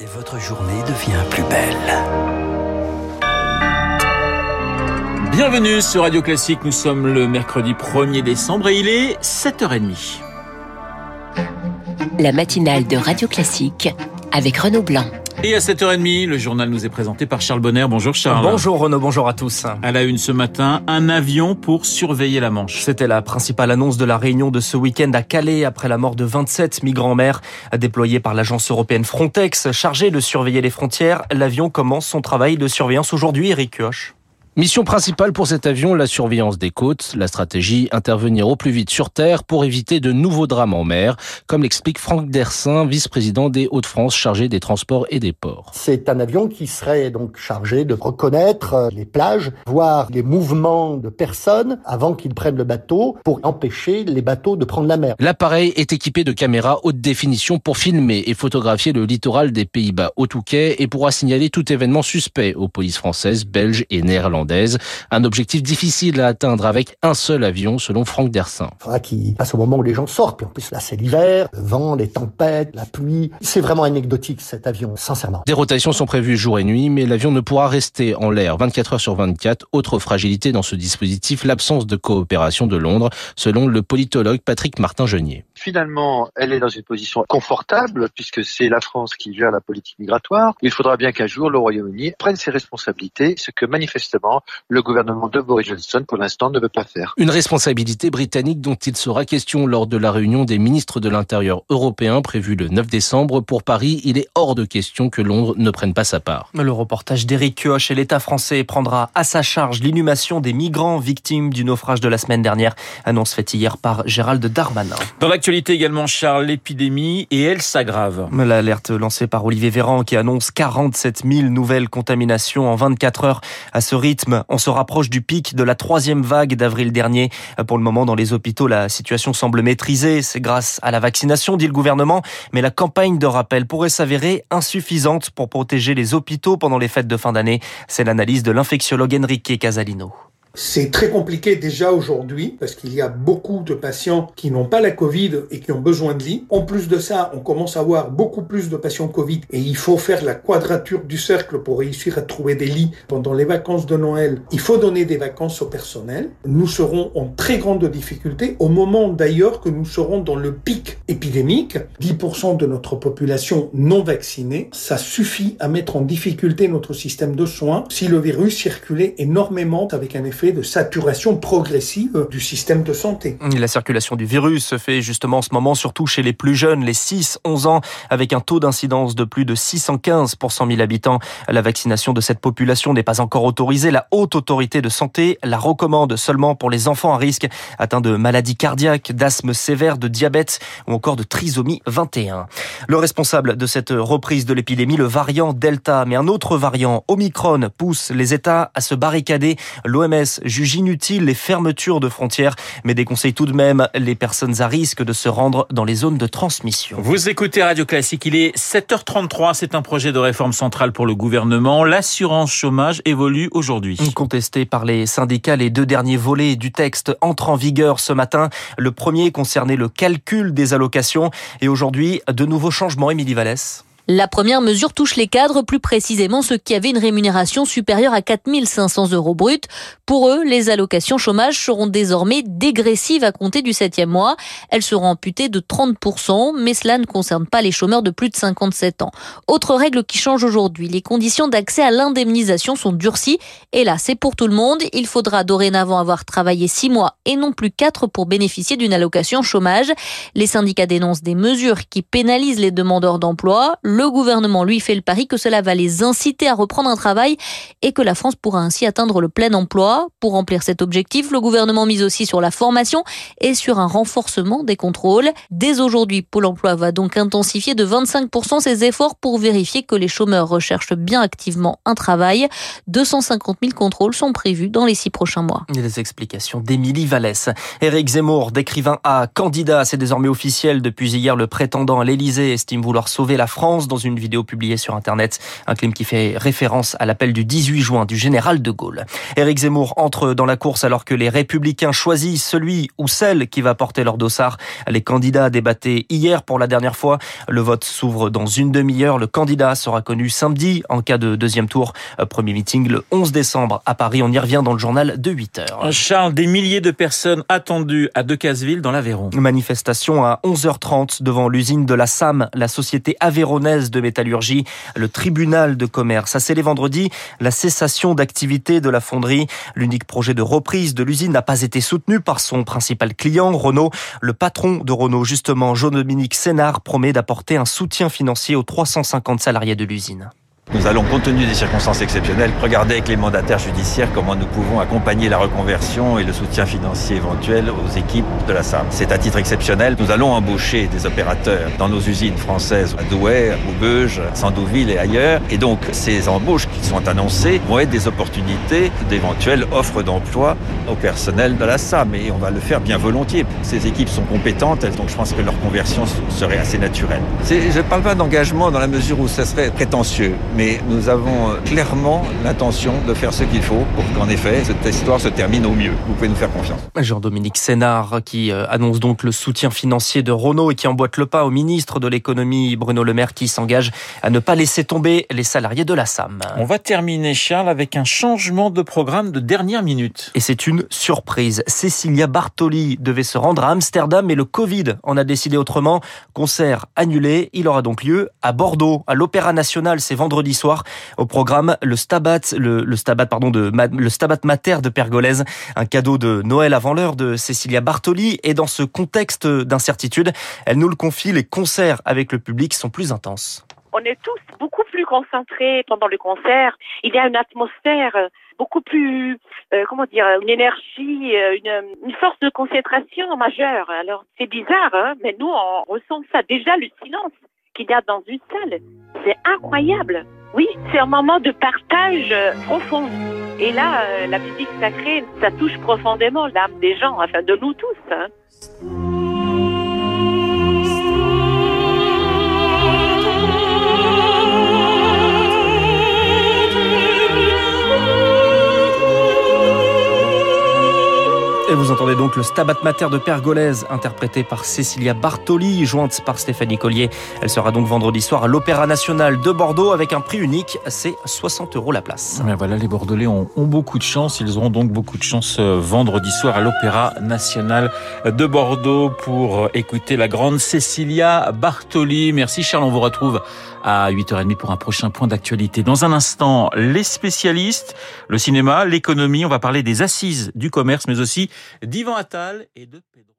Et votre journée devient plus belle. Bienvenue sur Radio Classique, nous sommes le mercredi 1er décembre et il est 7h30. La matinale de Radio Classique avec Renaud Blanc. Et à 7h30, le journal nous est présenté par Charles Bonner. Bonjour Charles. Bonjour Renaud, bonjour à tous. À la une ce matin, un avion pour surveiller la Manche. C'était la principale annonce de la réunion de ce week-end à Calais après la mort de 27 migrants en mer déployés par l'agence européenne Frontex. Chargé de surveiller les frontières, l'avion commence son travail de surveillance aujourd'hui, Eric Kioch. Mission principale pour cet avion, la surveillance des côtes. La stratégie, intervenir au plus vite sur Terre pour éviter de nouveaux drames en mer, comme l'explique Franck Dersin, vice-président des Hauts-de-France chargé des transports et des ports. C'est un avion qui serait donc chargé de reconnaître euh, les plages, voir les mouvements de personnes avant qu'ils prennent le bateau pour empêcher les bateaux de prendre la mer. L'appareil est équipé de caméras haute définition pour filmer et photographier le littoral des Pays-Bas au Touquet et pourra signaler tout événement suspect aux polices françaises, belges et néerlandaises un objectif difficile à atteindre avec un seul avion, selon Franck Dersin. Il faudra qu'il passe au moment où les gens sortent. Puis en plus, là, c'est l'hiver, le vent, les tempêtes, la pluie. C'est vraiment anecdotique, cet avion, sincèrement. Des rotations sont prévues jour et nuit, mais l'avion ne pourra rester en l'air 24 heures sur 24. Autre fragilité dans ce dispositif, l'absence de coopération de Londres, selon le politologue Patrick Martin-Genier. Finalement, elle est dans une position confortable puisque c'est la France qui gère la politique migratoire. Il faudra bien qu'un jour le Royaume-Uni prenne ses responsabilités, ce que manifestement le gouvernement de Boris Johnson pour l'instant ne veut pas faire. Une responsabilité britannique dont il sera question lors de la réunion des ministres de l'Intérieur européens prévue le 9 décembre pour Paris. Il est hors de question que Londres ne prenne pas sa part. Le reportage d'Éric Kioch et l'État français prendra à sa charge l'inhumation des migrants victimes du naufrage de la semaine dernière. Annonce faite hier par Gérald Darmanin. Dans l'actualité également, Charles, l'épidémie et elle s'aggrave. L'alerte lancée par Olivier Véran qui annonce 47 000 nouvelles contaminations en 24 heures. À ce rythme, on se rapproche du pic de la troisième vague d'avril dernier. Pour le moment, dans les hôpitaux, la situation semble maîtrisée. C'est grâce à la vaccination, dit le gouvernement. Mais la campagne de rappel pourrait s'avérer insuffisante pour protéger les hôpitaux pendant les fêtes de fin d'année. C'est l'analyse de l'infectiologue Enrique Casalino. C'est très compliqué déjà aujourd'hui parce qu'il y a beaucoup de patients qui n'ont pas la Covid et qui ont besoin de lit. En plus de ça, on commence à avoir beaucoup plus de patients Covid et il faut faire la quadrature du cercle pour réussir à trouver des lits pendant les vacances de Noël. Il faut donner des vacances au personnel. Nous serons en très grande difficulté au moment d'ailleurs que nous serons dans le pic épidémique. 10% de notre population non vaccinée, ça suffit à mettre en difficulté notre système de soins si le virus circulait énormément avec un effet de saturation progressive du système de santé. La circulation du virus se fait justement en ce moment surtout chez les plus jeunes, les 6-11 ans, avec un taux d'incidence de plus de 615 pour 100 000 habitants. La vaccination de cette population n'est pas encore autorisée. La haute autorité de santé la recommande seulement pour les enfants à risque atteints de maladies cardiaques, d'asthme sévère, de diabète ou encore de trisomie 21. Le responsable de cette reprise de l'épidémie, le variant Delta, mais un autre variant, Omicron, pousse les États à se barricader. L'OMS juge inutile les fermetures de frontières, mais déconseille tout de même les personnes à risque de se rendre dans les zones de transmission. Vous écoutez Radio Classique, il est 7h33, c'est un projet de réforme centrale pour le gouvernement. L'assurance chômage évolue aujourd'hui. Contesté par les syndicats, les deux derniers volets du texte entrent en vigueur ce matin. Le premier concernait le calcul des allocations et aujourd'hui, de nouveaux changements, Émilie Vallès? La première mesure touche les cadres, plus précisément ceux qui avaient une rémunération supérieure à 4500 euros bruts. Pour eux, les allocations chômage seront désormais dégressives à compter du septième mois. Elles seront amputées de 30%, mais cela ne concerne pas les chômeurs de plus de 57 ans. Autre règle qui change aujourd'hui, les conditions d'accès à l'indemnisation sont durcies. Et là, c'est pour tout le monde. Il faudra dorénavant avoir travaillé six mois et non plus quatre pour bénéficier d'une allocation chômage. Les syndicats dénoncent des mesures qui pénalisent les demandeurs d'emploi. Le gouvernement, lui, fait le pari que cela va les inciter à reprendre un travail et que la France pourra ainsi atteindre le plein emploi. Pour remplir cet objectif, le gouvernement mise aussi sur la formation et sur un renforcement des contrôles. Dès aujourd'hui, Pôle emploi va donc intensifier de 25% ses efforts pour vérifier que les chômeurs recherchent bien activement un travail. 250 000 contrôles sont prévus dans les six prochains mois. Les explications d'Émilie Vallès. Éric Zemmour, d'écrivain à candidat, c'est désormais officiel. Depuis hier, le prétendant à l'Élysée estime vouloir sauver la France dans une vidéo publiée sur Internet. Un clip qui fait référence à l'appel du 18 juin du général de Gaulle. Éric Zemmour entre dans la course alors que les républicains choisissent celui ou celle qui va porter leur dossard. Les candidats débattaient hier pour la dernière fois. Le vote s'ouvre dans une demi-heure. Le candidat sera connu samedi en cas de deuxième tour. Premier meeting le 11 décembre à Paris. On y revient dans le journal de 8 heures. Charles, des milliers de personnes attendues à Decazeville dans l'Aveyron. Manifestation à 11h30 devant l'usine de la SAM, la société de métallurgie, le tribunal de commerce. A scellé vendredi la cessation d'activité de la fonderie. L'unique projet de reprise de l'usine n'a pas été soutenu par son principal client, Renault. Le patron de Renault, justement, Jean-Dominique Sénard, promet d'apporter un soutien financier aux 350 salariés de l'usine. Nous allons, compte tenu des circonstances exceptionnelles, regarder avec les mandataires judiciaires comment nous pouvons accompagner la reconversion et le soutien financier éventuel aux équipes de la SAM. C'est à titre exceptionnel. Nous allons embaucher des opérateurs dans nos usines françaises à Douai, à Maubeuge, Sandouville et ailleurs. Et donc, ces embauches qui sont annoncées vont être des opportunités d'éventuelles offres d'emploi au personnel de la SAM. Et on va le faire bien volontiers. Ces équipes sont compétentes, donc je pense que leur conversion serait assez naturelle. Je ne parle pas d'engagement dans la mesure où ça serait prétentieux mais nous avons euh, clairement l'intention de faire ce qu'il faut pour qu'en effet cette histoire se termine au mieux. Vous pouvez nous faire confiance. Jean-Dominique Sénard qui euh, annonce donc le soutien financier de Renault et qui emboîte le pas au ministre de l'économie Bruno Le Maire qui s'engage à ne pas laisser tomber les salariés de la SAM. On va terminer Charles avec un changement de programme de dernière minute. Et c'est une surprise. Cécilia Bartoli devait se rendre à Amsterdam mais le Covid en a décidé autrement. Concert annulé, il aura donc lieu à Bordeaux, à l'Opéra National, c'est vendredi soir. Au programme, le Stabat, le, Stabat, pardon, de, le Stabat Mater de Pergolèse, un cadeau de Noël avant l'heure de Cecilia Bartoli. Et dans ce contexte d'incertitude, elle nous le confie, les concerts avec le public sont plus intenses. On est tous beaucoup plus concentrés pendant le concert. Il y a une atmosphère beaucoup plus, euh, comment dire, une énergie, euh, une, une, force de concentration majeure. Alors c'est bizarre, hein, mais nous on ressent ça. Déjà le silence qu'il y a dans une salle. C'est incroyable. Oui, c'est un moment de partage euh, profond. Et là, euh, la musique sacrée, ça touche profondément l'âme des gens, enfin de nous tous. Hein. Vous entendez donc le Stabat Mater de Pergolèse, interprété par Cécilia Bartoli, jointe par Stéphanie Collier. Elle sera donc vendredi soir à l'Opéra National de Bordeaux avec un prix unique, c'est 60 euros la place. Mais voilà, les Bordelais ont, ont, beaucoup de chance. Ils auront donc beaucoup de chance euh, vendredi soir à l'Opéra National de Bordeaux pour écouter la grande Cécilia Bartoli. Merci Charles, on vous retrouve à 8h30 pour un prochain point d'actualité. Dans un instant, les spécialistes, le cinéma, l'économie, on va parler des assises du commerce, mais aussi d'Ivan Attal et de Pedro.